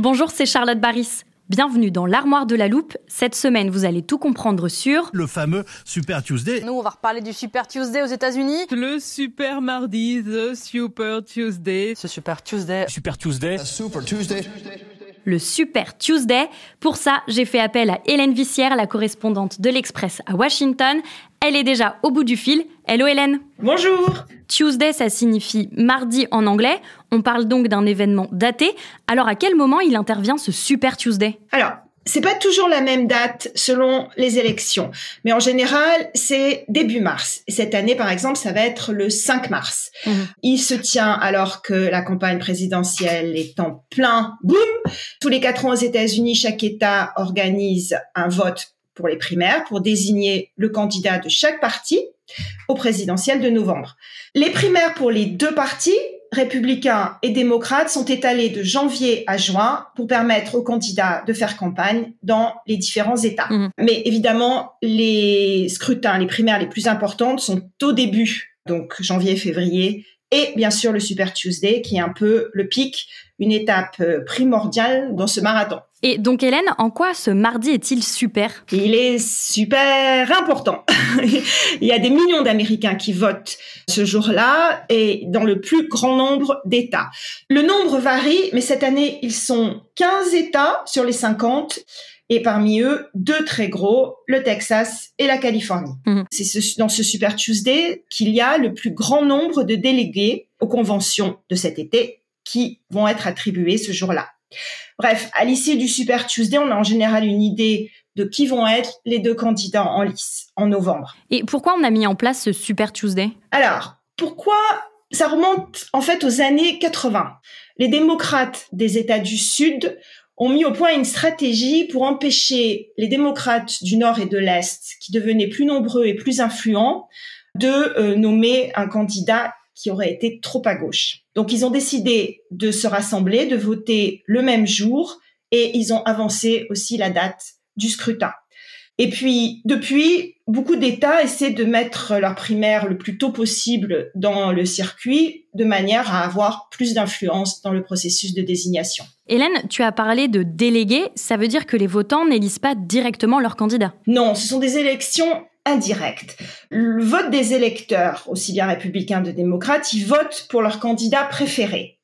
Bonjour, c'est Charlotte Baris. Bienvenue dans l'armoire de la loupe. Cette semaine, vous allez tout comprendre sur le fameux Super Tuesday. Nous, on va reparler du Super Tuesday aux États-Unis. Le Super Mardi, The Super Tuesday. Ce Super Tuesday. Super Tuesday. Super Tuesday. le Super Tuesday. Pour ça, j'ai fait appel à Hélène Vissière, la correspondante de l'Express à Washington. Elle est déjà au bout du fil. Hello Hélène. Bonjour. Tuesday, ça signifie mardi en anglais. On parle donc d'un événement daté. Alors à quel moment il intervient ce Super Tuesday? Alors, c'est pas toujours la même date selon les élections, mais en général, c'est début mars. Et cette année, par exemple, ça va être le 5 mars. Mhm. Il se tient alors que la campagne présidentielle est en plein boom. Tous les quatre ans aux États-Unis, chaque État organise un vote pour les primaires pour désigner le candidat de chaque parti au présidentiel de novembre. Les primaires pour les deux partis, républicains et démocrates, sont étalées de janvier à juin pour permettre aux candidats de faire campagne dans les différents États. Mhm. Mais évidemment, les scrutins, les primaires les plus importantes sont au début, donc janvier, février, et bien sûr le Super Tuesday, qui est un peu le pic, une étape euh, primordiale dans ce marathon. Et donc Hélène, en quoi ce mardi est-il super? Il est super important. Il y a des millions d'Américains qui votent ce jour-là et dans le plus grand nombre d'États. Le nombre varie, mais cette année, ils sont 15 États sur les 50 et parmi eux, deux très gros, le Texas et la Californie. Mhm. C'est ce- dans ce Super Tuesday qu'il y a le plus grand nombre de délégués aux conventions de cet été qui vont être attribués ce jour-là. Bref, à l'issue du Super Tuesday, on a en général une idée de qui vont être les deux candidats en lice en novembre. Et pourquoi on a mis en place ce Super Tuesday? Alors, pourquoi ça remonte en fait aux années 80 Les démocrates des États du Sud ont mis au point une stratégie pour empêcher les démocrates du Nord et de l'Est, qui devenaient plus nombreux et plus influents, de euh, nommer un candidat qui aurait été trop à gauche. Donc ils ont décidé de se rassembler, de voter le même jour, et ils ont avancé aussi la date du scrutin. Et puis, depuis, beaucoup d'États essaient de mettre leur primaire le plus tôt possible dans le circuit, de manière à avoir plus d'influence dans le processus de désignation. Hélène, tu as parlé de délégués, ça veut dire que les votants n'élisent pas directement leur candidat. Non, ce sont des élections indirectes. Le vote des électeurs, aussi bien républicains que démocrates, ils votent pour leur candidat préféré.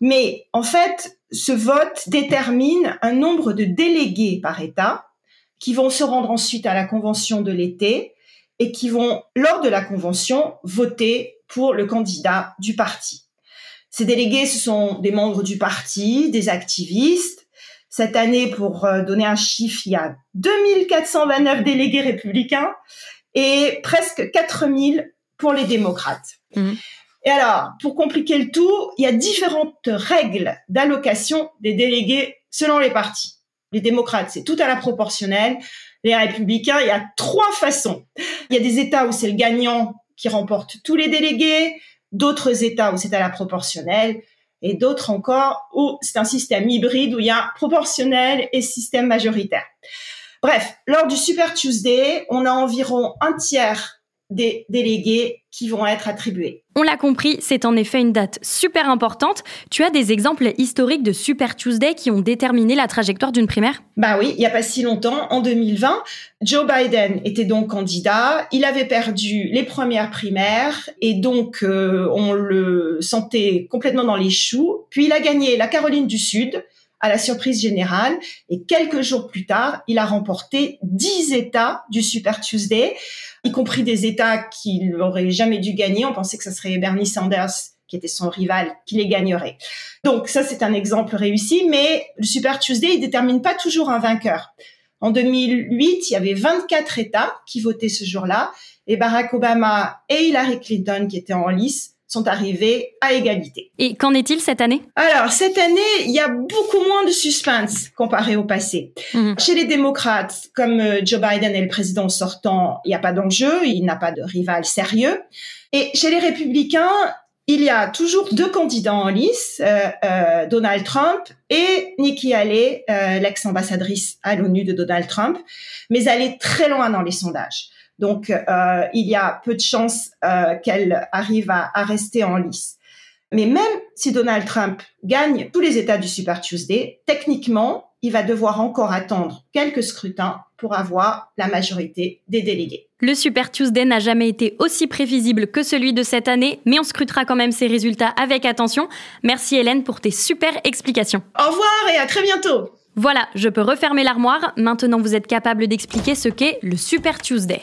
Mais en fait, ce vote détermine un nombre de délégués par État qui vont se rendre ensuite à la convention de l'été et qui vont, lors de la convention, voter pour le candidat du parti. Ces délégués, ce sont des membres du parti, des activistes. Cette année, pour euh, donner un chiffre, il y a 2429 délégués républicains et presque 4000 pour les démocrates. Mhm. Et alors, pour compliquer le tout, il y a différentes règles d'allocation des délégués selon les partis. Les démocrates, c'est tout à la proportionnelle. Les républicains, il y a trois façons. Il y a des États où c'est le gagnant qui remporte tous les délégués, d'autres États où c'est à la proportionnelle, et d'autres encore où c'est un système hybride où il y a proportionnel et système majoritaire. Bref, lors du Super Tuesday, on a environ un tiers des délégués qui vont être attribués. On l'a compris, c'est en effet une date super importante. Tu as des exemples historiques de Super Tuesday qui ont déterminé la trajectoire d'une primaire? Bah oui, il n'y a pas si longtemps, en 2020, Joe Biden était donc candidat. Il avait perdu les premières primaires et donc euh, on le sentait complètement dans les choux. Puis il a gagné la Caroline du Sud à la surprise générale et quelques jours plus tard, il a remporté 10 États du Super Tuesday, y compris des États qu'il n'aurait jamais dû gagner. On pensait que ce serait Bernie Sanders qui était son rival, qui les gagnerait. Donc ça, c'est un exemple réussi, mais le Super Tuesday, il détermine pas toujours un vainqueur. En 2008, il y avait 24 États qui votaient ce jour-là, et Barack Obama et Hillary Clinton, qui étaient en lice, sont arrivés à égalité. Et qu'en est-il cette année? Alors, cette année, il y a beaucoup moins de suspense comparé au passé. Mhm. Chez les démocrates, comme euh, Joe Biden est le président sortant, il n'y a pas d'enjeu, il n'a pas de rival sérieux. Et chez les républicains, il y a toujours deux candidats en lice, euh, euh, Donald Trump et Nikki Haley, euh, l'ex-ambassadrice à l'ONU de Donald Trump, mais elle est très loin dans les sondages. Donc, euh, il y a peu de chances euh, qu'elle arrive à, à rester en lice. Mais même si Donald Trump gagne tous les États du Super Tuesday, techniquement, il va devoir encore attendre quelques scrutins pour avoir la majorité des délégués. Le Super Tuesday n'a jamais été aussi prévisible que celui de cette année, mais on scrutera quand même ses résultats avec attention. Merci Hélène pour tes super explications. Au revoir et à très bientôt Voilà, je peux refermer l'armoire. Maintenant, vous êtes capable d'expliquer ce qu'est le Super Tuesday.